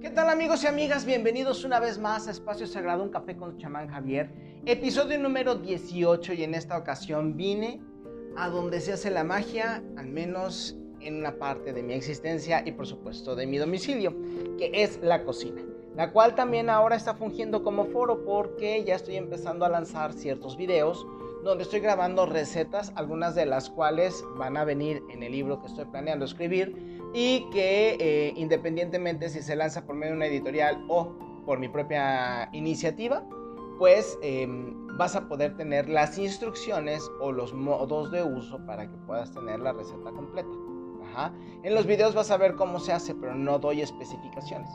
¿Qué tal amigos y amigas? Bienvenidos una vez más a Espacio Sagrado, un café con chamán Javier, episodio número 18 y en esta ocasión vine a donde se hace la magia, al menos en una parte de mi existencia y por supuesto de mi domicilio, que es la cocina, la cual también ahora está fungiendo como foro porque ya estoy empezando a lanzar ciertos videos donde estoy grabando recetas, algunas de las cuales van a venir en el libro que estoy planeando escribir y que eh, independientemente si se lanza por medio de una editorial o por mi propia iniciativa, pues em, vas a poder tener las instrucciones o los modos de uso para que puedas tener la receta completa. En los videos vas a ver cómo se hace, pero no doy especificaciones.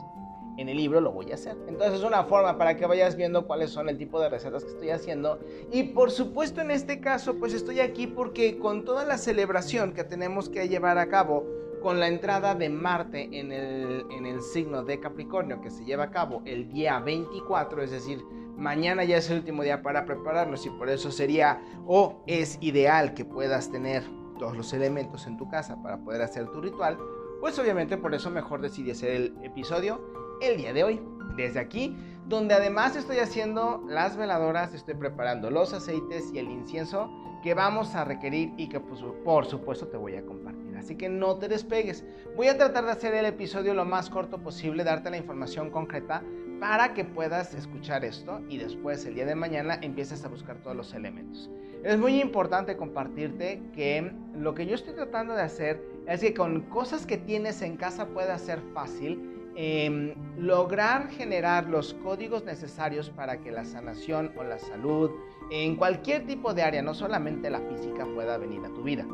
En el libro lo voy a hacer. Entonces es una forma para que vayas viendo cuáles son el tipo de recetas que estoy haciendo. Y por supuesto en este caso, pues estoy aquí porque con toda la celebración que tenemos que llevar a cabo, con la entrada de Marte en el, signo de Capricornio que se lleva a cabo el día 24, es decir, mañana ya es el último día para prepararnos y por eso sería o es ideal que puedas tener todos los elementos en tu casa para poder hacer tu ritual, pues obviamente por eso mejor decidí hacer el episodio el día de hoy. Desde aquí, donde además estoy haciendo las veladoras, estoy preparando los aceites y el incienso que vamos a requerir y que pues, por supuesto te voy a compartir. Así que no te despegues. Voy a tratar de hacer el episodio lo más corto posible, darte la información concreta para que puedas escuchar esto y después el día de mañana empieces a buscar todos los elementos. Es muy importante compartirte que lo que yo estoy tratando de hacer es que con cosas que tienes en casa pueda ser fácil Em, lograr generar los códigos necesarios para que la sanación o la salud en cualquier tipo de área, no solamente la física, pueda venir a tu vida.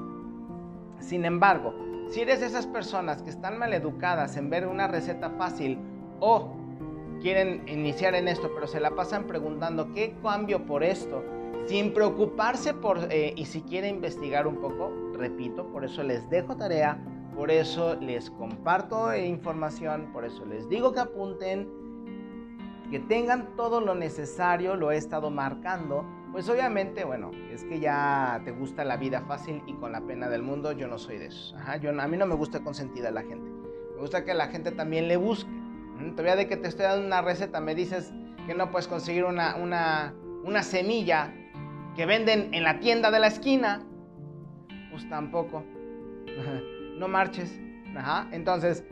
Sin embargo, si eres de esas personas que están mal educadas en ver una receta fácil o quieren iniciar en esto, pero se la pasan preguntando qué cambio por esto, sin preocuparse por eh, y si quiere investigar un poco, repito, por eso les dejo tarea por eso les comparto información, por eso les digo que apunten, que tengan todo lo necesario, lo he estado marcando. Pues obviamente, bueno, es que ya te gusta la vida fácil y con la pena del mundo, yo no soy de eso. yo, a mí no me gusta consentida la gente. Me gusta que la gente también le busque. Todavía de que te estoy dando una receta, me dices que no puedes conseguir una, una, una semilla que venden en la tienda de la esquina. Pues tampoco no marches. Ajá. Entonces,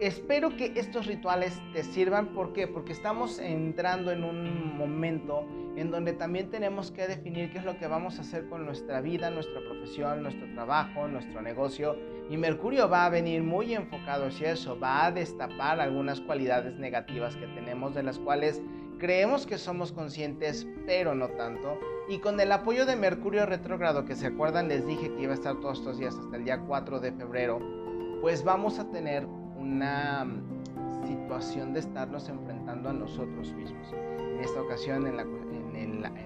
espero que estos rituales te sirvan. ¿Por qué? Porque estamos entrando en un momento en donde también tenemos que definir qué es lo que vamos a hacer con nuestra vida, nuestra profesión, nuestro trabajo, nuestro negocio. Y Mercurio va a venir muy enfocado hacia eso, va a destapar algunas cualidades negativas que tenemos, de las cuales creemos que somos conscientes, pero no tanto. Y con el apoyo de Mercurio retrógrado, que se acuerdan, les dije que iba a estar todos estos días hasta el día 4 de febrero, pues vamos a tener una mm, situación de estarnos enfrentando a nosotros mismos. En esta ocasión en,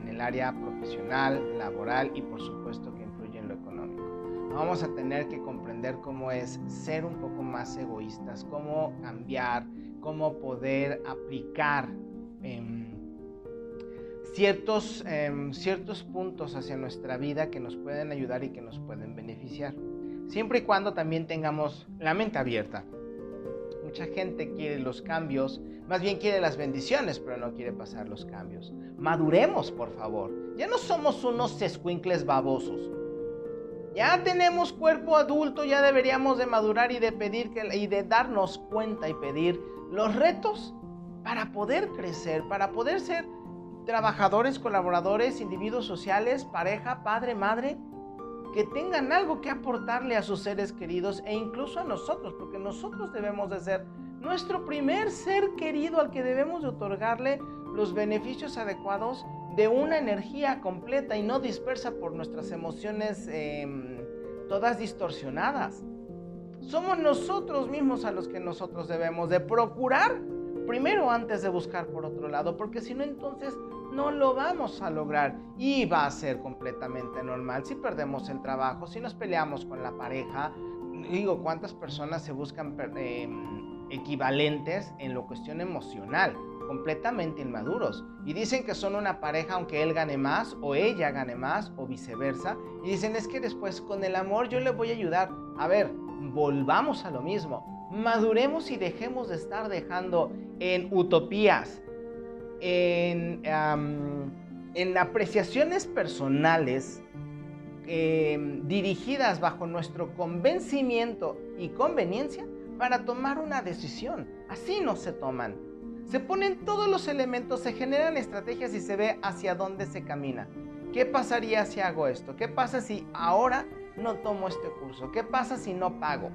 el, área profesional, laboral y por supuesto que influye en lo económico. Vamos a tener que comprender cómo es ser un poco más egoístas, cómo cambiar, cómo poder aplicar ciertos, em, ciertos puntos hacia nuestra vida que nos pueden ayudar y que nos pueden beneficiar. Siempre y cuando también tengamos la mente abierta. Mucha gente quiere los cambios, más bien quiere las bendiciones, pero no quiere pasar los cambios. Maduremos, por favor. Ya no somos unos escuincles babosos. Ya tenemos cuerpo adulto, ya deberíamos de madurar y de pedir que, y de darnos cuenta y pedir los retos para poder crecer, para poder ser trabajadores, colaboradores, individuos sociales, pareja, padre, madre, que tengan algo que aportarle a sus seres queridos e incluso a nosotros, porque nosotros debemos de ser nuestro primer ser querido al que debemos de otorgarle los beneficios adecuados de una energía completa y no dispersa por nuestras emociones em, todas distorsionadas. Somos nosotros mismos a los que nosotros debemos de procurar primero antes de buscar por otro lado, porque si no entonces no lo vamos a lograr y va a ser completamente normal si perdemos el trabajo, si nos peleamos con la pareja. Digo, ¿cuántas personas se buscan em, equivalentes en la cuestión emocional? completamente inmaduros y dicen que son una pareja aunque él gane más o ella gane más o viceversa y dicen es que después con el amor yo le voy a ayudar. A ver, volvamos a lo mismo maduremos y dejemos de estar dejando en utopías, en, apreciaciones personales em, dirigidas bajo nuestro convencimiento y conveniencia para tomar una decisión. Así no se toman. Se ponen todos los elementos, se generan estrategias y se ve hacia dónde se camina. ¿Qué pasaría si hago esto? ¿Qué pasa si ahora no tomo este curso? ¿Qué pasa si no pago?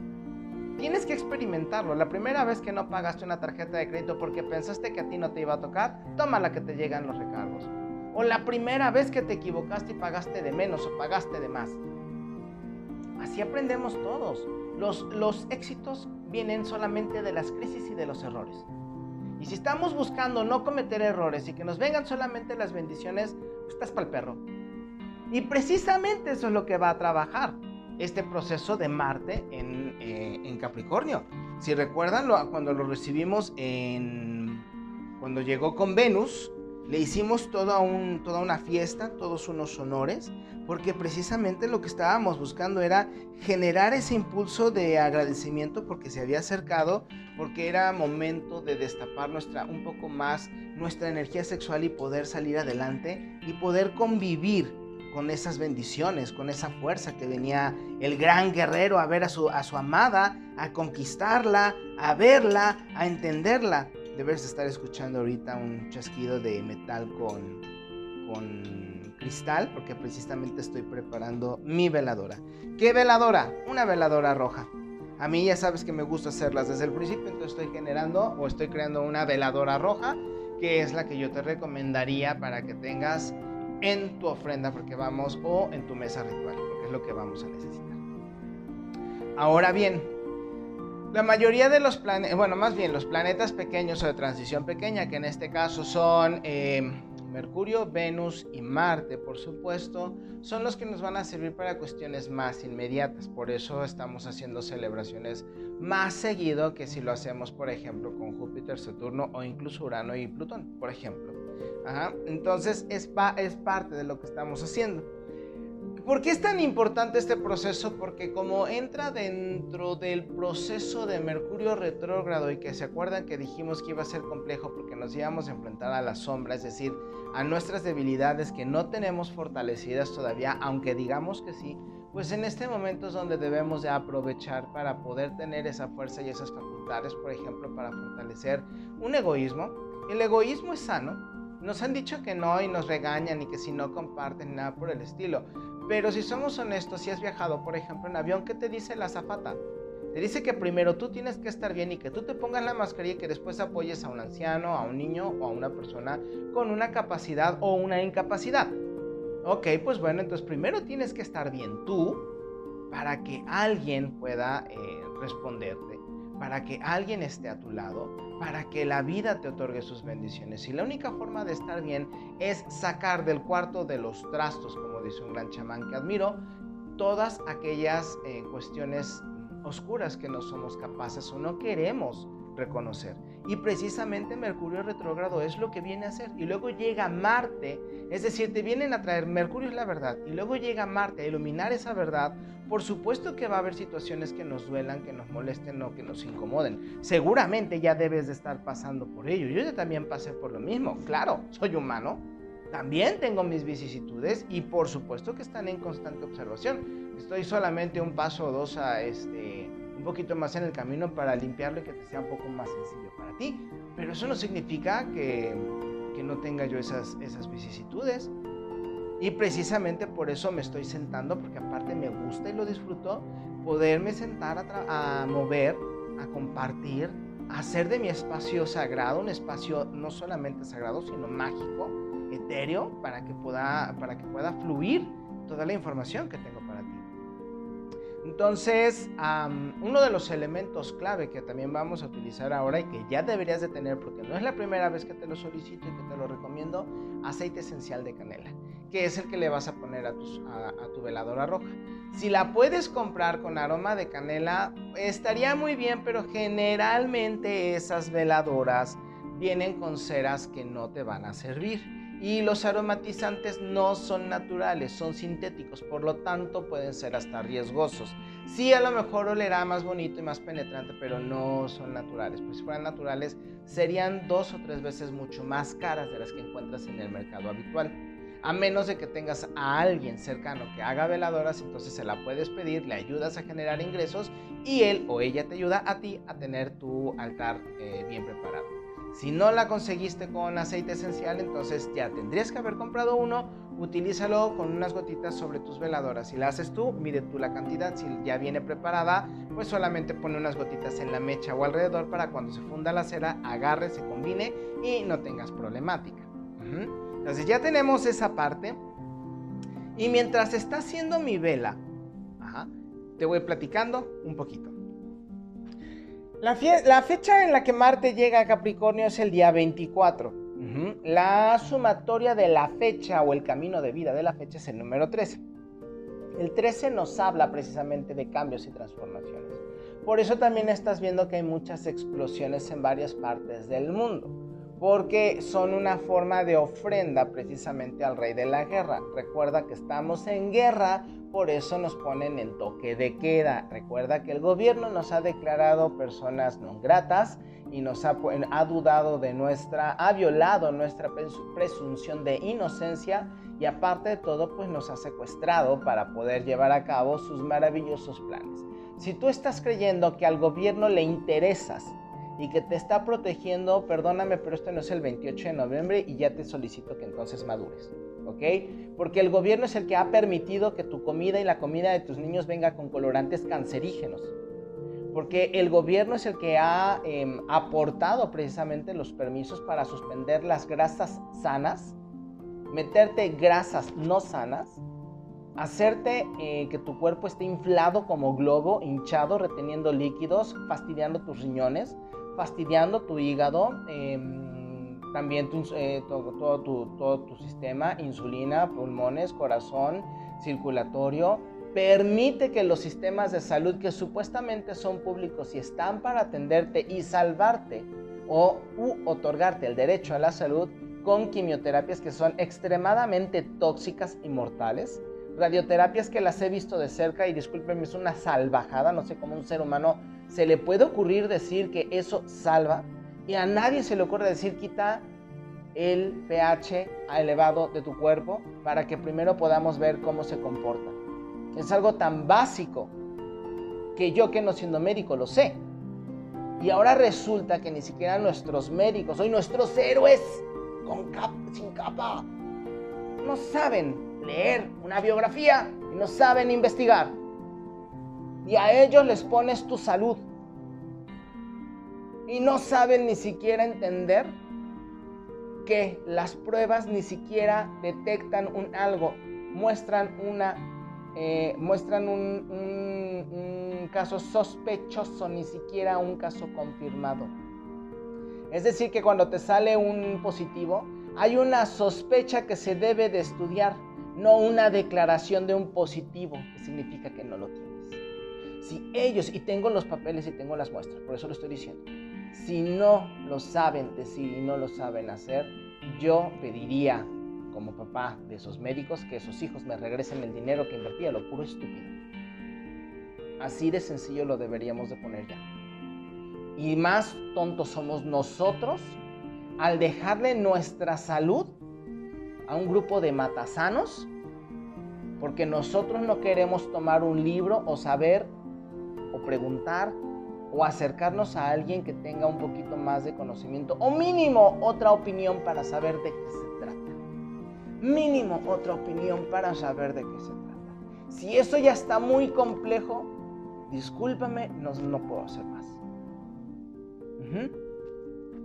Tienes que experimentarlo. La primera vez que no pagaste una tarjeta de crédito porque pensaste que a ti no te iba a tocar, toma la que te llegan los recargos. O la primera vez que te equivocaste y pagaste de menos o pagaste de más. Así aprendemos todos. Los, los éxitos vienen solamente de las crisis y de los errores. Y si estamos buscando no cometer errores y que nos vengan solamente las bendiciones, pues estás para el perro. Y precisamente eso es lo que va a trabajar este proceso de Marte en, eh, en Capricornio. Si recuerdan, lo, cuando lo recibimos en... Cuando llegó con Venus, le hicimos toda, un, toda una fiesta, todos unos honores, porque precisamente lo que estábamos buscando era generar ese impulso de agradecimiento porque se había acercado, porque era momento de destapar nuestra, un poco más nuestra energía sexual y poder salir adelante y poder convivir con esas bendiciones, con esa fuerza que venía el gran guerrero a ver a su, a su amada, a conquistarla, a verla, a entenderla debes estar escuchando ahorita un chasquido de metal con, con cristal, porque precisamente estoy preparando mi veladora. ¿Qué veladora? Una veladora roja. A mí ya sabes que me gusta hacerlas desde el principio, entonces estoy generando o estoy creando una veladora roja, que es la que yo te recomendaría para que tengas en tu ofrenda, porque vamos, o en tu mesa ritual, porque es lo que vamos a necesitar. Ahora bien, la mayoría de los planetas, bueno, más bien los planetas pequeños o de transición pequeña, que en este caso son em, Mercurio, Venus y Marte, por supuesto, son los que nos van a servir para cuestiones más inmediatas. Por eso estamos haciendo celebraciones más seguido que si lo hacemos, por ejemplo, con Júpiter, Saturno o incluso Urano y Plutón, por ejemplo. Entonces es, es parte de lo que estamos haciendo. ¿Por qué es tan importante este proceso? Porque como entra dentro del proceso de Mercurio retrógrado y que se acuerdan que dijimos que iba a ser complejo porque nos íbamos a enfrentar a la sombra, es decir, a nuestras debilidades que no tenemos fortalecidas todavía, aunque digamos que sí, pues en este momento es donde debemos de aprovechar para poder tener esa fuerza y esas facultades, por ejemplo, para fortalecer un egoísmo. El egoísmo es sano. Nos han dicho que no y nos regañan y que si no comparten nada por el estilo. Pero si somos honestos, si has viajado, por ejemplo, en avión, ¿qué te dice la zafata? Te dice que primero tú tienes que estar bien y que tú te pongas la mascarilla y que después apoyes a un anciano, a un niño o a una persona con una capacidad o una incapacidad. Ok, pues bueno, entonces primero tienes que estar bien tú para que alguien pueda eh, responderte para que alguien esté a tu lado, para que la vida te otorgue sus bendiciones. Y la única forma de estar bien es sacar del cuarto de los trastos, como dice un gran chamán que admiro, todas aquellas eh, cuestiones oscuras que no somos capaces o no queremos reconocer. Y precisamente Mercurio retrógrado es lo que viene a hacer. Y luego llega Marte, es decir, te vienen a traer, Mercurio es la verdad, y luego llega Marte a iluminar esa verdad. Por supuesto que va a haber situaciones que nos duelan, que nos molesten o que nos incomoden. Seguramente ya debes de estar pasando por ello. Yo ya también pasé por lo mismo. Claro, soy humano. También tengo mis vicisitudes y por supuesto que están en constante observación. Estoy solamente un paso o dos a este un poquito más en el camino para limpiarlo y que te sea un poco más sencillo para ti. Pero eso no significa que, no tenga yo esas vicisitudes. Y precisamente por eso me estoy sentando, porque aparte me gusta y lo disfruto, poderme sentar a, mover, a compartir, a hacer de mi espacio sagrado un espacio no solamente sagrado, sino mágico, etéreo, para que pueda, para que pueda fluir toda la información que tengo para ti. Entonces, uno de los elementos clave que también vamos a utilizar ahora y que ya deberías de tener, porque no es la primera vez que te lo solicito y que te lo recomiendo, aceite esencial de canela, que es el que le vas a poner a, tu veladora roja. Si la puedes comprar con aroma de canela, estaría muy bien, pero generalmente esas veladoras vienen con ceras que no te van a servir y los aromatizantes no son naturales, son sintéticos, por lo tanto pueden ser hasta riesgosos. Sí, a lo mejor olerá más bonito y más penetrante, pero no son naturales. Pues si fueran naturales, serían dos o tres veces mucho más caras de las que encuentras en el mercado habitual. A menos de que tengas a alguien cercano que haga veladoras, entonces se la puedes pedir, le ayudas a generar ingresos y él o ella te ayuda a ti a tener tu altar eh, bien preparado. Si no la conseguiste con aceite esencial, entonces ya tendrías que haber comprado uno. Utilízalo con unas gotitas sobre tus veladoras. Si la haces tú, mide tú la cantidad. Si ya viene preparada, pues solamente pone unas gotitas en la mecha o alrededor para cuando se funda la cera, agarre, se combine y no tengas problemática. Entonces ya tenemos esa parte. Y mientras está haciendo mi vela, te voy platicando un poquito. La, fecha en la que Marte llega a Capricornio es el día 24. La sumatoria de la fecha o el camino de vida de la fecha es el número 13. El 13 nos habla precisamente de cambios y transformaciones. Por eso también estás viendo que hay muchas explosiones en varias partes del mundo porque son una forma de ofrenda precisamente al rey de la guerra. Recuerda que estamos en guerra, por eso nos ponen el toque de queda. Recuerda que el gobierno nos ha declarado personas no gratas y nos ha, ha dudado de nuestra, ha violado nuestra presunción de inocencia y aparte de todo, pues nos ha secuestrado para poder llevar a cabo sus maravillosos planes. Si tú estás creyendo que al gobierno le interesas y que te está protegiendo, perdóname, pero esto no es el 28 de noviembre y ya te solicito que entonces madures, ¿ok? Porque el gobierno es el que ha permitido que tu comida y la comida de tus niños venga con colorantes cancerígenos. Porque el gobierno es el que ha em, aportado precisamente los permisos para suspender las grasas sanas, meterte grasas no sanas, hacerte eh, que tu cuerpo esté inflado como globo, hinchado, reteniendo líquidos, fastidiando tus riñones, fastidiando tu hígado, em, también eh, todo, tu, todo tu sistema, insulina, pulmones, corazón, circulatorio. Permite que los sistemas de salud que supuestamente son públicos y están para atenderte y salvarte o otorgarte el derecho a la salud con quimioterapias que son extremadamente tóxicas y mortales, radioterapias que las he visto de cerca y discúlpenme, es una salvajada, no sé cómo un ser humano se le puede ocurrir decir que eso salva y a nadie se le ocurre decir quita el pH elevado de tu cuerpo para que primero podamos ver cómo se comporta. Es algo tan básico que yo que no siendo médico lo sé. Y ahora resulta que ni siquiera nuestros médicos, hoy nuestros héroes sin capa, no saben leer una biografía y no saben investigar y a ellos les pones tu salud. Y no saben ni siquiera entender que las pruebas ni siquiera detectan un algo, muestran una, eh, muestran un, un caso sospechoso, ni siquiera un caso confirmado. Es decir, que cuando te sale un positivo, hay una sospecha que se debe de estudiar, no una declaración de un positivo, que significa que no lo tienes. Si ellos, y tengo los papeles y tengo las muestras, por eso lo estoy diciendo, si no lo saben decir y no lo saben hacer, yo pediría como papá de esos médicos que esos hijos me regresen el dinero que invertí a lo puro estúpido. Así de sencillo lo deberíamos de poner ya. Y más tontos somos nosotros al dejarle nuestra salud a un grupo de matasanos porque nosotros no queremos tomar un libro o saber preguntar o acercarnos a alguien que tenga un poquito más de conocimiento o mínimo otra opinión para saber de qué se trata. Mínimo otra opinión para saber de qué se trata. Si eso ya está muy complejo, discúlpame, no, no puedo hacer más.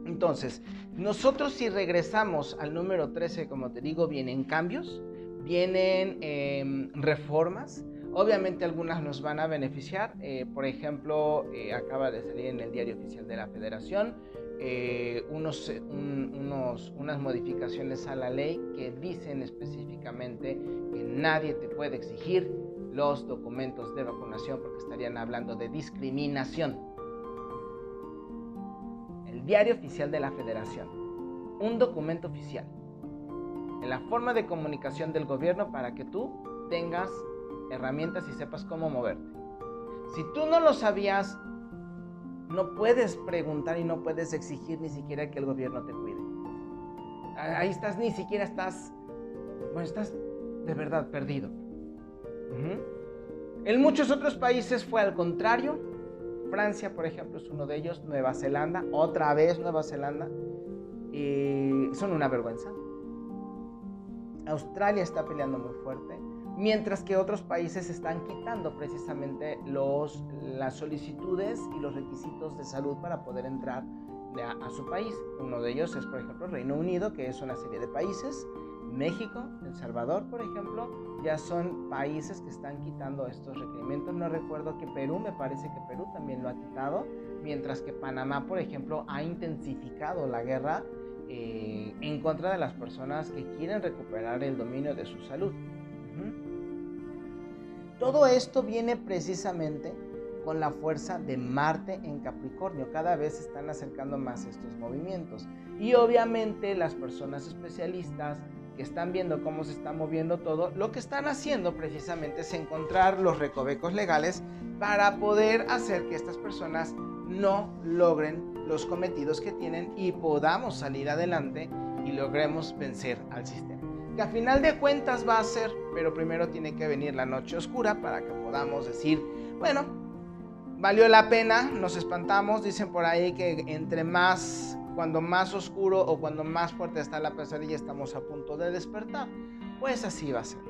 Entonces, nosotros si regresamos al número 13, como te digo, vienen cambios, vienen em, reformas, Obviamente algunas nos van a beneficiar. Eh, por ejemplo, eh, acaba de salir en el diario oficial de la federación eh, unos, unas modificaciones a la ley que dicen específicamente que nadie te puede exigir los documentos de vacunación porque estarían hablando de discriminación. El diario oficial de la federación. Un documento oficial. En la forma de comunicación del gobierno para que tú tengas herramientas y sepas cómo moverte. Si tú no lo sabías, no puedes preguntar y no puedes exigir ni siquiera que el gobierno te cuide. Ahí estás, ni siquiera estás, bueno, estás de verdad perdido. En muchos otros países fue al contrario. Francia, por ejemplo, es uno de ellos. Nueva Zelanda, otra vez Nueva Zelanda. Y son una vergüenza. Australia está peleando muy fuerte mientras que otros países están quitando precisamente los, las solicitudes y los requisitos de salud para poder entrar a, su país. Uno de ellos es, por ejemplo, Reino Unido, que es una serie de países. México, El Salvador, por ejemplo, ya son países que están quitando estos requerimientos. No recuerdo que Perú, me parece que Perú también lo ha quitado, mientras que Panamá, por ejemplo, ha intensificado la guerra eh, en contra de las personas que quieren recuperar el dominio de su salud. Todo esto viene precisamente con la fuerza de Marte en Capricornio. Cada vez se están acercando más estos movimientos. Y obviamente las personas especialistas que están viendo cómo se está moviendo todo, lo que están haciendo precisamente es encontrar los recovecos legales para poder hacer que estas personas no logren los cometidos que tienen y podamos salir adelante y logremos vencer al sistema que a final de cuentas va a ser, pero primero tiene que venir la noche oscura para que podamos decir, bueno, valió la pena, nos espantamos, dicen por ahí que entre más, cuando más oscuro o cuando más fuerte está la pesadilla estamos a punto de despertar, pues así va a ser.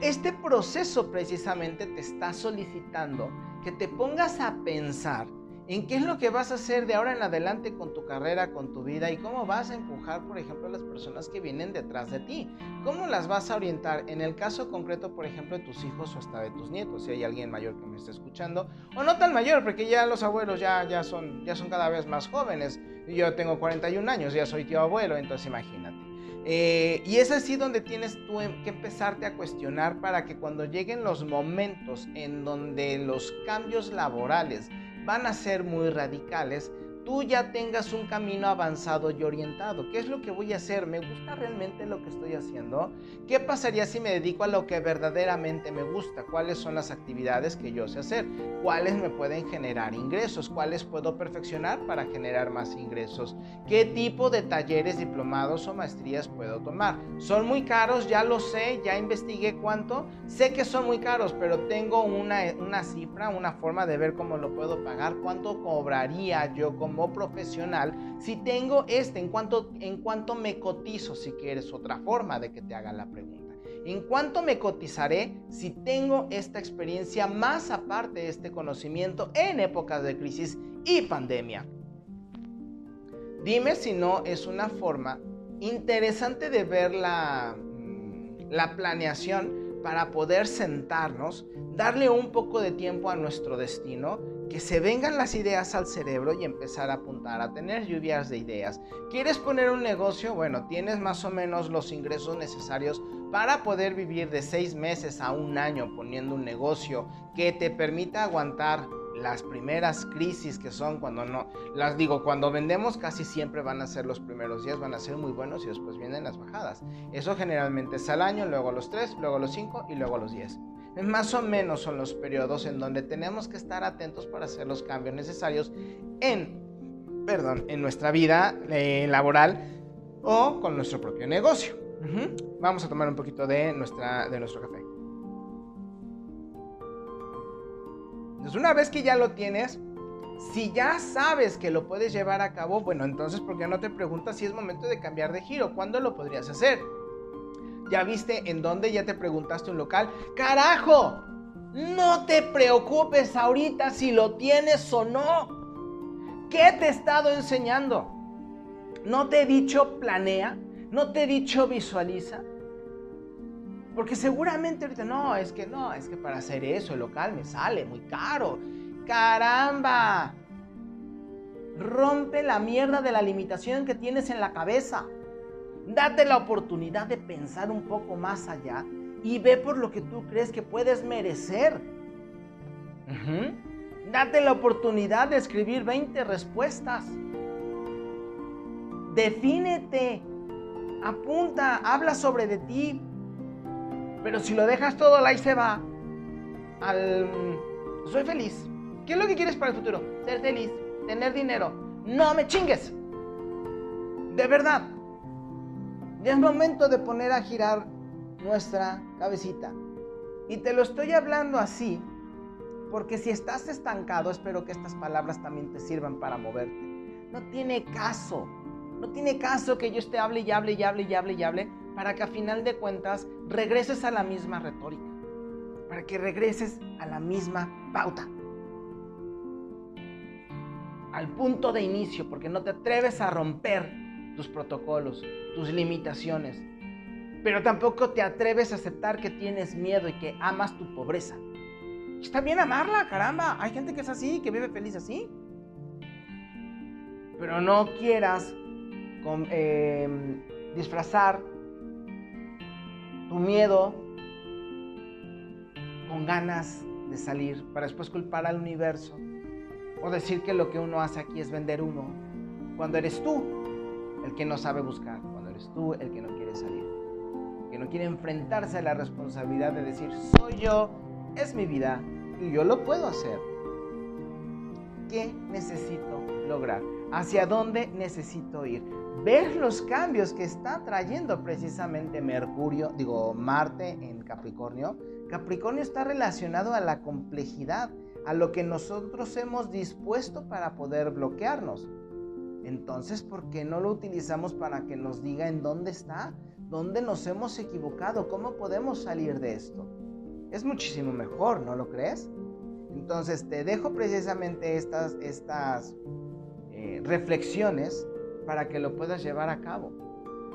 Este proceso precisamente te está solicitando que te pongas a pensar en qué es lo que vas a hacer de ahora en adelante con tu carrera, con tu vida y cómo vas a empujar, por ejemplo, a las personas que vienen detrás de ti. ¿Cómo las vas a orientar? En el caso concreto, por ejemplo, de tus hijos o hasta de tus nietos, si hay alguien mayor que me está escuchando, o no tan mayor, porque ya los abuelos ya, ya, son, ya son cada vez más jóvenes. Yo tengo 41 años, ya soy tío abuelo, entonces imagínate. Eh, y es así donde tienes tú em, que empezarte a cuestionar para que cuando lleguen los momentos en donde los cambios laborales van a ser muy radicales, tú ya tengas un camino avanzado y orientado. ¿Qué es lo que voy a hacer? ¿Me gusta realmente lo que estoy haciendo? ¿Qué pasaría si me dedico a lo que verdaderamente me gusta? ¿Cuáles son las actividades que yo sé hacer? ¿Cuáles me pueden generar ingresos? ¿Cuáles puedo perfeccionar para generar más ingresos? ¿Qué tipo de talleres, diplomados o maestrías puedo tomar? Son muy caros, ya lo sé, ya investigué cuánto. Sé que son muy caros, pero tengo una, una cifra, una forma de ver cómo lo puedo pagar, cuánto cobraría yo como como profesional si tengo este, en cuanto, en cuanto me cotizo, si quieres otra forma de que te haga la pregunta. ¿En cuánto me cotizaré si tengo esta experiencia más aparte de este conocimiento en épocas de crisis y pandemia? Dime si no es una forma interesante de ver la, mm, la planeación para poder sentarnos, darle un poco de tiempo a nuestro destino que se vengan las ideas al cerebro y empezar a apuntar, a tener lluvias de ideas. ¿Quieres poner un negocio? Bueno, tienes más o menos los ingresos necesarios para poder vivir de seis meses a un año poniendo un negocio que te permita aguantar las primeras crisis que son cuando no, las digo, cuando vendemos casi siempre van a ser los primeros días, van a ser muy buenos y después vienen las bajadas. Eso generalmente es al año, luego a los tres, luego a los cinco y luego a los diez. Más o menos son los periodos en donde tenemos que estar atentos para hacer los cambios necesarios en, perdón, en nuestra vida eh, laboral o con nuestro propio negocio. Vamos a tomar un poquito de, nuestra, de nuestro café. Entonces, una vez que ya lo tienes, si ya sabes que lo puedes llevar a cabo, bueno, entonces, ¿por qué no te preguntas si es momento de cambiar de giro? ¿Cuándo lo podrías hacer? ¿Ya viste en dónde? ¿Ya te preguntaste un local? ¡Carajo! No te preocupes ahorita si lo tienes o no. ¿Qué te he estado enseñando? ¿No te he dicho planea? ¿No te he dicho visualiza? Porque seguramente ahorita no, es que no, es que para hacer eso el local me sale muy caro. ¡Caramba! Rompe la mierda de la limitación que tienes en la cabeza. Date la oportunidad de pensar un poco más allá y ve por lo que tú crees que puedes merecer. Date la oportunidad de escribir 20 respuestas. Defínete. Apunta, habla sobre de ti. Pero si lo dejas todo, ahí se va. al... Soy feliz. ¿Qué es lo que quieres para el futuro? Ser feliz, tener dinero. No me chingues. De verdad. Ya es momento de poner a girar nuestra cabecita. Y te lo estoy hablando así porque si estás estancado, espero que estas palabras también te sirvan para moverte. No tiene caso, no tiene caso que yo esté hable y hable y hable y hable y hable para que a final de cuentas regreses a la misma retórica, para que regreses a la misma pauta, al punto de inicio, porque no te atreves a romper tus protocolos, tus limitaciones, pero tampoco te atreves a aceptar que tienes miedo y que amas tu pobreza. Está bien amarla, caramba. Hay gente que es así, que vive feliz así. Pero no quieras em, disfrazar tu miedo con ganas de salir para después culpar al universo o decir que lo que uno hace aquí es vender uno cuando eres tú el que no sabe buscar, cuando eres tú el que no quiere salir, que no quiere enfrentarse a la responsabilidad de decir soy yo, es mi vida, y yo lo puedo hacer. ¿Qué necesito lograr? ¿Hacia dónde necesito ir? Ver los cambios que está trayendo precisamente Mercurio, digo Marte en Capricornio. Capricornio está relacionado a la complejidad, a lo que nosotros hemos dispuesto para poder bloquearnos. Entonces, ¿por qué no lo utilizamos para que nos diga en dónde está? ¿Dónde nos hemos equivocado? ¿Cómo podemos salir de esto? es muchísimo mejor, ¿no lo crees? Entonces te dejo precisamente estas, estas eh, reflexiones para que lo puedas llevar a cabo.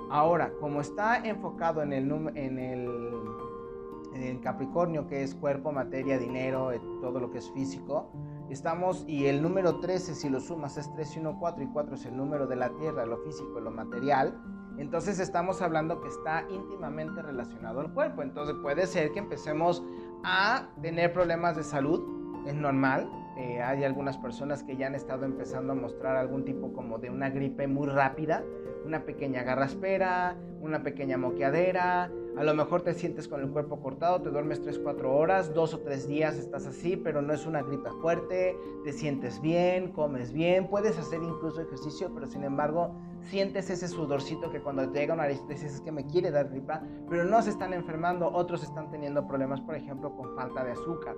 Ahora, como está enfocado en el, en el, Capricornio, que es cuerpo, materia, dinero, eh, todo lo que es físico, estamos, y el número 13, si lo sumas, es 3, 1, 4, y 4 es el número de la tierra, lo físico, lo material, entonces estamos hablando que está íntimamente relacionado al cuerpo. Entonces puede ser que empecemos a tener problemas de salud, es normal. Eh, hay algunas personas que ya han estado empezando a mostrar algún tipo como de una gripe muy rápida, una pequeña garraspera, una pequeña moqueadera, a lo mejor te sientes con el cuerpo cortado, te duermes 3-4 horas, dos o tres días estás así, pero no es una gripe fuerte, te sientes bien, comes bien, puedes hacer incluso ejercicio, pero sin embargo sientes ese sudorcito que cuando te llega una dices es que me quiere dar gripa, pero no se están enfermando, otros están teniendo problemas, por ejemplo, con falta de azúcar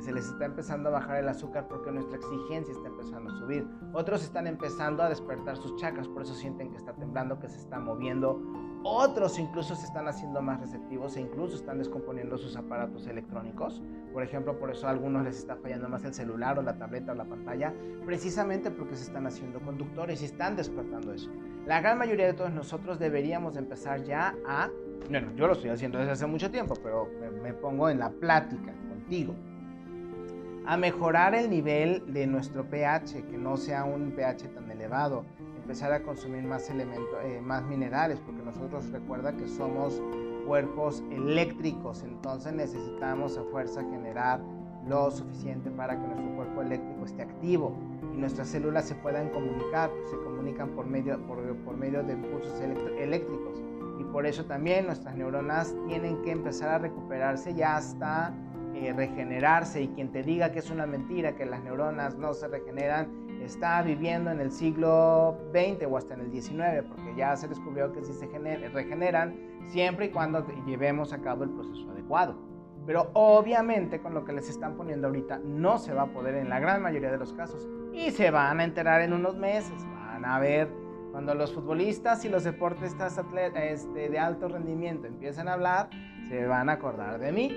se les está empezando a bajar el azúcar porque nuestra exigencia está empezando a subir. Otros están empezando a despertar sus chakras, por eso sienten que está temblando, que se está moviendo. Otros incluso se están haciendo más receptivos e incluso están descomponiendo sus aparatos electrónicos. Por ejemplo, por eso a algunos les está fallando más el celular o la tableta o la pantalla, precisamente porque se están haciendo conductores y están despertando eso. La gran mayoría de todos nosotros deberíamos empezar ya a, bueno, yo lo estoy haciendo desde hace mucho tiempo, pero me, me pongo en la plática contigo a mejorar el nivel de nuestro pH, que no sea un pH tan elevado, empezar a consumir más elementos, eh, más minerales, porque nosotros recuerda que somos cuerpos eléctricos, entonces necesitamos a fuerza generar lo suficiente para que nuestro cuerpo eléctrico esté activo y nuestras células se puedan comunicar, se comunican por medio, por, medio de impulsos eléctricos. Y por eso también nuestras neuronas tienen que empezar a recuperarse ya hasta eh, regenerarse. Y quien te diga que es una mentira, que las neuronas no se regeneran, está viviendo en el siglo XX o hasta en el XIX, porque ya se descubrió que sí se regeneran siempre y cuando llevemos a cabo el proceso adecuado. Pero obviamente con lo que les están poniendo ahorita no se va a poder en la gran mayoría de los casos. Y se van a enterar en unos meses, van a ver cuando los futbolistas y los deportistas este, de alto rendimiento empiecen a hablar, se van a acordar de mí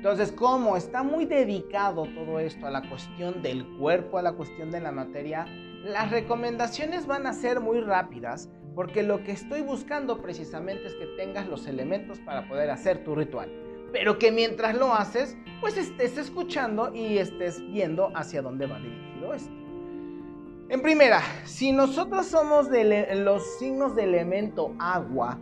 entonces, como está muy dedicado todo esto a la cuestión del cuerpo, a la cuestión de la materia, las recomendaciones van a ser muy rápidas porque lo que estoy buscando precisamente es que tengas los elementos para poder hacer tu ritual. Pero que mientras lo haces, pues estés escuchando y estés viendo hacia dónde va dirigido esto. En primera, si nosotros somos de los signos de elemento agua,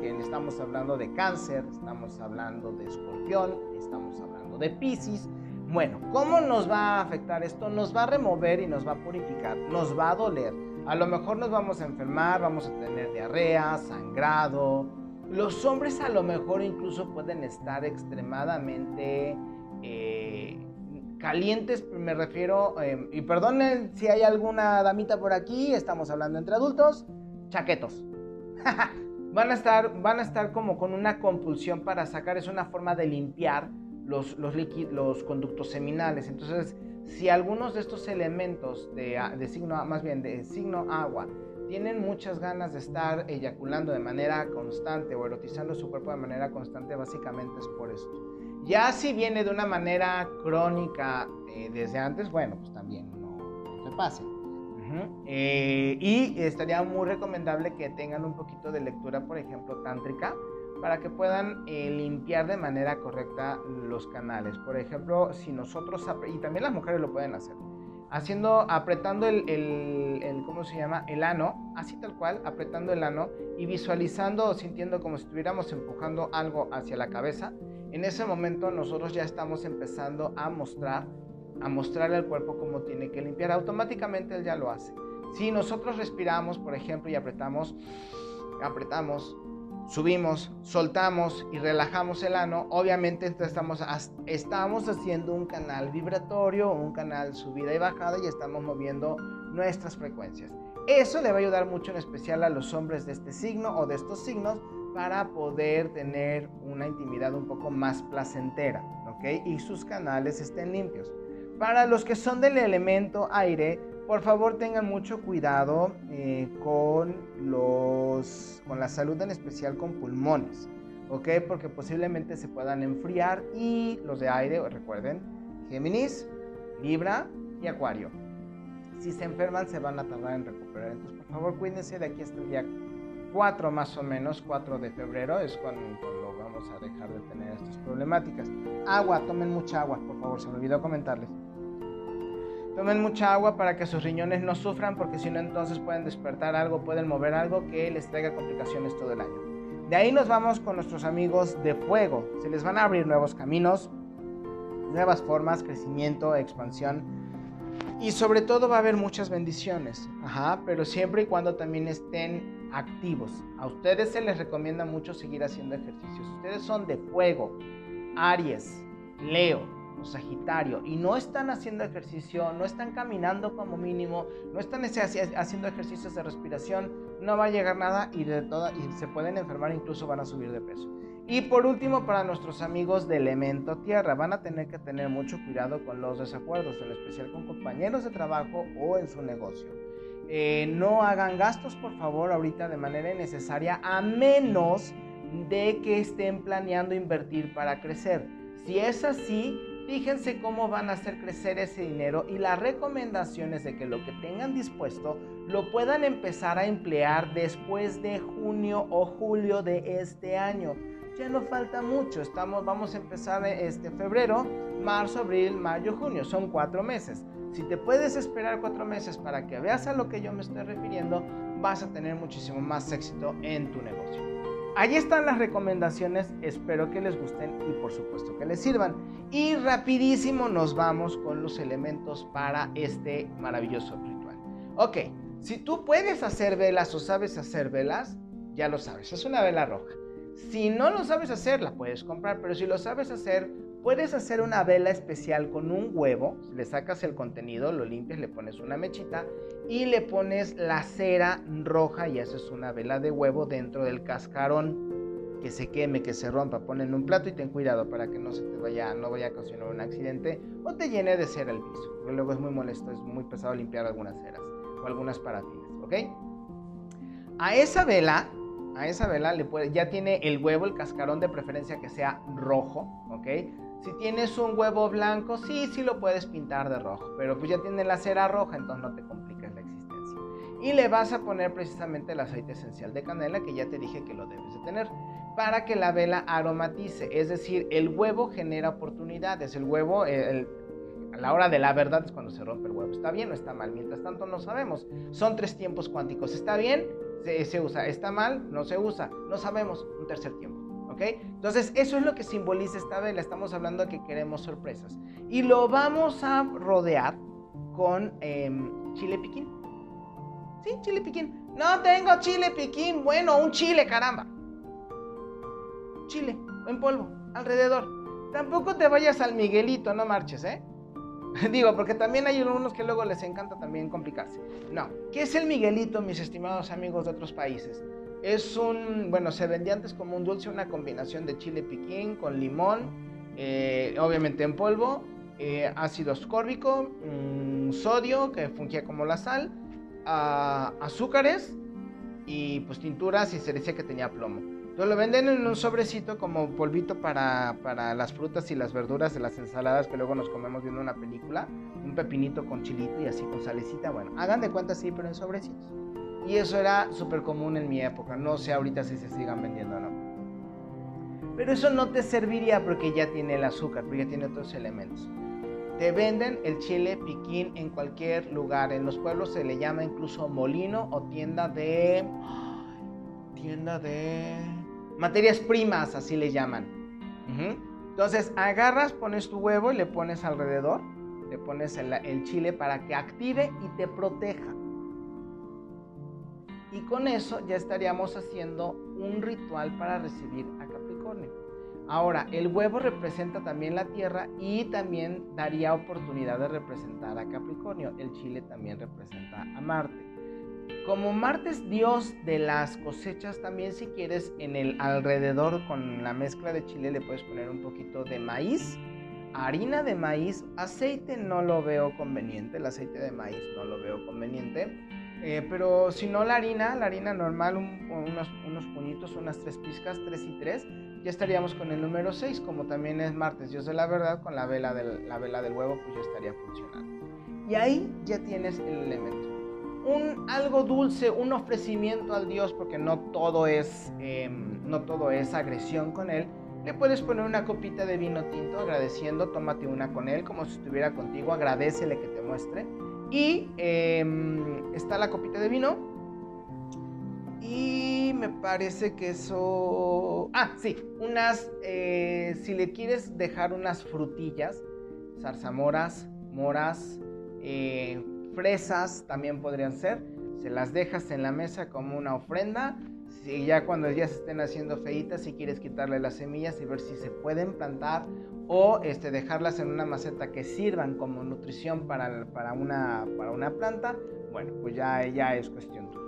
que estamos hablando de cáncer, estamos hablando de escorpión, estamos hablando de piscis. Bueno, ¿cómo nos va a afectar esto? Nos va a remover y nos va a purificar, nos va a doler. A lo mejor nos vamos a enfermar, vamos a tener diarrea, sangrado, Los hombres a lo mejor incluso pueden estar extremadamente eh, calientes, me refiero, em, y perdonen si hay alguna damita por aquí, estamos hablando entre adultos, chaquetos. van, a estar, van a estar como con una compulsión para sacar, es una forma de limpiar los, los, los conductos seminales. Entonces, si algunos de estos elementos de, de signo, más bien de signo agua, tienen muchas ganas de estar eyaculando de manera constante o erotizando su cuerpo de manera constante, básicamente es por esto. Ya si viene de una manera crónica eh, desde antes, bueno, pues también no, se pase. Eh, y estaría muy recomendable que tengan un poquito de lectura, por ejemplo, tántrica, para que puedan eh, limpiar de manera correcta los canales. Por ejemplo, si nosotros, y también las mujeres lo pueden hacer, haciendo, apretando el, el, ¿cómo se llama? El ano, así tal cual, apretando el ano y visualizando o sintiendo como si estuviéramos empujando algo hacia la cabeza. En ese momento nosotros ya estamos empezando a mostrar, a mostrarle al cuerpo cómo tiene que limpiar. Automáticamente él ya lo hace. Si nosotros respiramos, por ejemplo, y apretamos, apretamos, subimos, soltamos y relajamos el ano, obviamente estamos, estamos haciendo un canal vibratorio, un canal subida y bajada y estamos moviendo nuestras frecuencias. Eso le va a ayudar mucho en especial a los hombres de este signo o de estos signos para poder tener una intimidad un poco más placentera, ¿ok? Y sus canales estén limpios. Para los que son del elemento aire, por favor tengan mucho cuidado eh, con, los, con la salud, en especial con pulmones, ¿ok? Porque posiblemente se puedan enfriar y los de aire, recuerden, Géminis, Libra y Acuario. Si se enferman se van a tardar en recuperar. Entonces, por favor, cuídense de aquí hasta el día 4 más o menos, 4 de febrero es cuando, vamos a dejar de tener estas problemáticas. Agua, tomen mucha agua, por favor, se me olvidó comentarles. Tomen mucha agua para que sus riñones no sufran porque si no entonces pueden despertar algo, pueden mover algo que les traiga complicaciones todo el año. De ahí nos vamos con nuestros amigos de fuego. Se les van a abrir nuevos caminos, nuevas formas, crecimiento, expansión. Y sobre todo va a haber muchas bendiciones. Ajá, pero siempre y cuando también estén activos. A ustedes se les recomienda mucho seguir haciendo ejercicios. Ustedes son de fuego, Aries, Leo, Sagitario, y no están haciendo ejercicio, no están caminando como mínimo, no están haciendo ejercicios de respiración, no va a llegar nada y, de y se pueden enfermar, incluso van a subir de peso. Y por último, para nuestros amigos de elemento tierra, van a tener que tener mucho cuidado con los desacuerdos, en especial con compañeros de trabajo o en su negocio. Eh, no hagan gastos, por favor, ahorita de manera innecesaria, a menos de que estén planeando invertir para crecer. Si es así, Fíjense cómo van a hacer crecer ese dinero y las recomendaciones de que lo que tengan dispuesto lo puedan empezar a emplear después de junio o julio de este año. Ya no falta mucho, estamos, vamos a empezar este febrero, marzo, abril, mayo, junio, son cuatro meses. Si te puedes esperar cuatro meses para que veas a lo que yo me estoy refiriendo, vas a tener muchísimo más éxito en tu negocio. Allí están las recomendaciones, espero que les gusten y por supuesto que les sirvan. Y rapidísimo nos vamos con los elementos para este maravilloso ritual. Ok, si tú puedes hacer velas o sabes hacer velas, ya lo sabes, es una vela roja. Si no lo sabes hacer, la puedes comprar, pero si lo sabes hacer, puedes hacer una vela especial con un huevo, le sacas el contenido, lo limpias, le pones una mechita y le pones la cera roja y haces una vela de huevo dentro del cascarón que se queme, que se rompa, pon en un plato y ten cuidado para que no se te vaya, no vaya a ocasionar un accidente o te llene de cera el piso, porque luego es muy molesto, es muy pesado limpiar algunas ceras o algunas parafinas, ¿ok? A esa vela, a esa vela le puede, ya tiene el huevo, el cascarón de preferencia que sea rojo, ¿ok? Si tienes un huevo blanco, sí, sí lo puedes pintar de rojo, pero pues ya tiene la cera roja, entonces no te compliques la existencia. Y le vas a poner precisamente el aceite esencial de canela, que ya te dije que lo debes de tener, para que la vela aromatice. Es decir, el huevo genera oportunidades. El huevo, a la hora de la verdad es cuando se rompe el huevo. ¿Está bien o está mal? Mientras tanto no sabemos. Son tres tiempos cuánticos. ¿Está bien? Se, usa. ¿Está mal? No se usa. No sabemos. Un tercer tiempo. Entonces, eso es lo que simboliza esta vela. Estamos hablando de que queremos sorpresas. Y lo vamos a rodear con em, chile piquín. Sí, chile piquín. No tengo chile piquín. Bueno, un chile, caramba. chile en polvo alrededor. Tampoco te vayas al Miguelito, no marches, ¿eh? Digo, porque también hay unos que luego les encanta también complicarse. No, ¿qué es el Miguelito, mis estimados amigos de otros países? Es un, bueno, se vendía antes como un dulce, una combinación de chile piquín con limón, eh, obviamente en polvo, eh, ácido ascórbico, mm, sodio, que fungía como la sal, azúcares y pues tinturas y se decía que tenía plomo. Entonces lo venden en un sobrecito como polvito para, para, las frutas y las verduras de las ensaladas que luego nos comemos viendo una película. Un pepinito con chilito y así con salecita. Bueno, hagan de cuenta sí, pero en sobrecitos. Y eso era súper común en mi época. No sé ahorita si se sigan vendiendo o no. Pero eso no te serviría porque ya tiene el azúcar, porque ya tiene otros elementos. Te venden el chile piquín en cualquier lugar. En los pueblos se le llama incluso molino o tienda de... Tienda de... Materias primas, así le llaman. Entonces agarras, pones tu huevo y le pones alrededor. Le pones el chile para que active y te proteja. Y con eso ya estaríamos haciendo un ritual para recibir a Capricornio. Ahora, el huevo representa también la tierra y también daría oportunidad de representar a Capricornio. El chile también representa a Marte. Como Marte es dios de las cosechas, también si quieres en el alrededor con la mezcla de chile le puedes poner un poquito de maíz, harina de maíz, aceite no lo veo conveniente, el aceite de maíz no lo veo conveniente eh, pero si no la harina, la harina normal, unos, unos puñitos, unas tres pizcas, tres y tres, ya estaríamos con el número 6, como también es martes, Dios de la verdad, con la vela del, la vela del huevo, pues ya estaría funcionando. Y ahí ya tienes el elemento. Un algo dulce, un ofrecimiento al Dios, porque no todo es, em, no todo es agresión con Él. Le puedes poner una copita de vino tinto agradeciendo, tómate una con Él como si estuviera contigo, agradecele que te muestre y em, está la copita de vino. Y me parece que eso... Ah, sí, unas... Eh, si le quieres dejar unas frutillas, zarzamoras, moras, eh, fresas también podrían ser. Se las dejas en la mesa como una ofrenda. Si ya cuando ya se estén haciendo feitas, si quieres quitarle las semillas y ver si se pueden plantar o este, dejarlas en una maceta que sirvan como nutrición para, para, una, para una planta, bueno, pues ya, ya es cuestión tuya.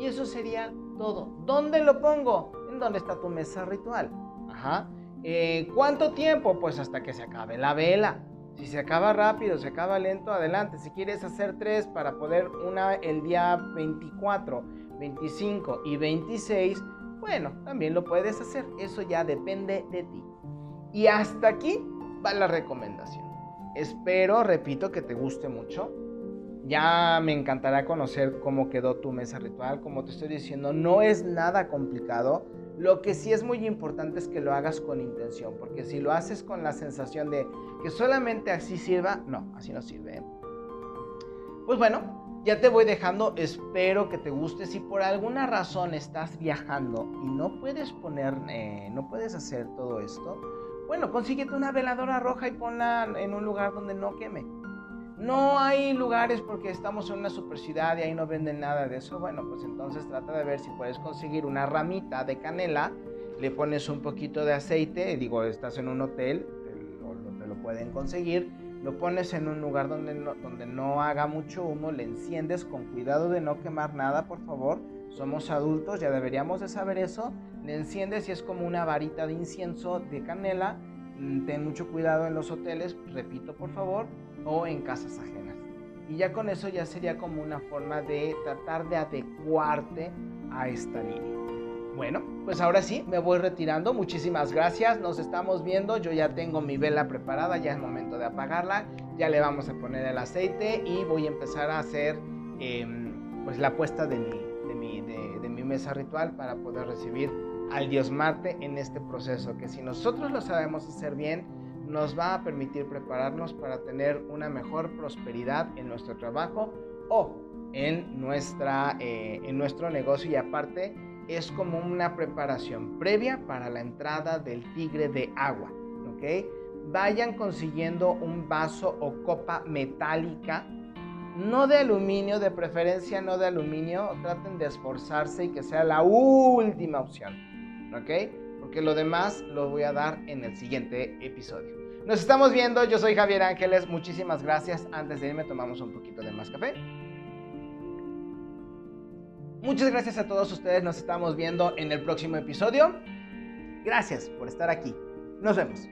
Y eso sería todo. ¿Dónde lo pongo? ¿En dónde está tu mesa ritual? Ajá. Eh, ¿Cuánto tiempo? Pues hasta que se acabe la vela. Si se acaba rápido, se acaba lento, adelante. Si quieres hacer tres para poder una el día 24, 25 y 26, bueno, también lo puedes hacer. Eso ya depende de ti. Y hasta aquí va la recomendación. Espero, repito, que te guste mucho. Ya me encantará conocer cómo quedó tu mesa ritual. Como te estoy diciendo, no es nada complicado. Lo que sí es muy importante es que lo hagas con intención, porque si lo haces con la sensación de que solamente así sirva, no, así no sirve. ¿eh? Pues bueno, ya te voy dejando. Espero que te guste. Si por alguna razón estás viajando y no puedes poner, eh, no puedes hacer todo esto, bueno, consíguete una veladora roja y ponla en un lugar donde no queme. No hay lugares porque estamos en una super ciudad y ahí no venden nada de eso. Bueno, pues entonces trata de ver si puedes conseguir una ramita de canela, le pones un poquito de aceite, digo, estás en un hotel, te lo, pueden conseguir, lo pones en un lugar donde no, donde no haga mucho humo, le enciendes con cuidado de no quemar nada, por favor. Somos adultos, ya deberíamos de saber eso le enciendes y es como una varita de incienso de canela. Mm, ten mucho cuidado en los hoteles, repito por favor, o en casas ajenas. Y ya con eso ya sería como una forma de tratar de adecuarte a esta línea. Bueno, pues ahora sí, me voy retirando. Muchísimas gracias. Nos estamos viendo. Yo ya tengo mi vela preparada. Ya es momento de apagarla. Ya le vamos a poner el aceite y voy a empezar a hacer em, pues la puesta de mi, de mi, de mi mesa ritual para poder recibir al Dios Marte en este proceso, que si nosotros lo sabemos hacer bien, nos va a permitir prepararnos para tener una mejor prosperidad en nuestro trabajo o en, nuestra, eh, en nuestro negocio y aparte es como una preparación previa para la entrada del tigre de agua, ¿ok? Vayan consiguiendo un vaso o copa metálica, no de aluminio, de preferencia no de aluminio, traten de esforzarse y que sea la última opción. ¿ok? Porque lo demás lo voy a dar en el siguiente episodio. Nos estamos viendo, yo soy Javier Ángeles, muchísimas gracias. Antes de irme tomamos un poquito de más café. Muchas gracias a todos ustedes, nos estamos viendo en el próximo episodio. Gracias por estar aquí. Nos vemos.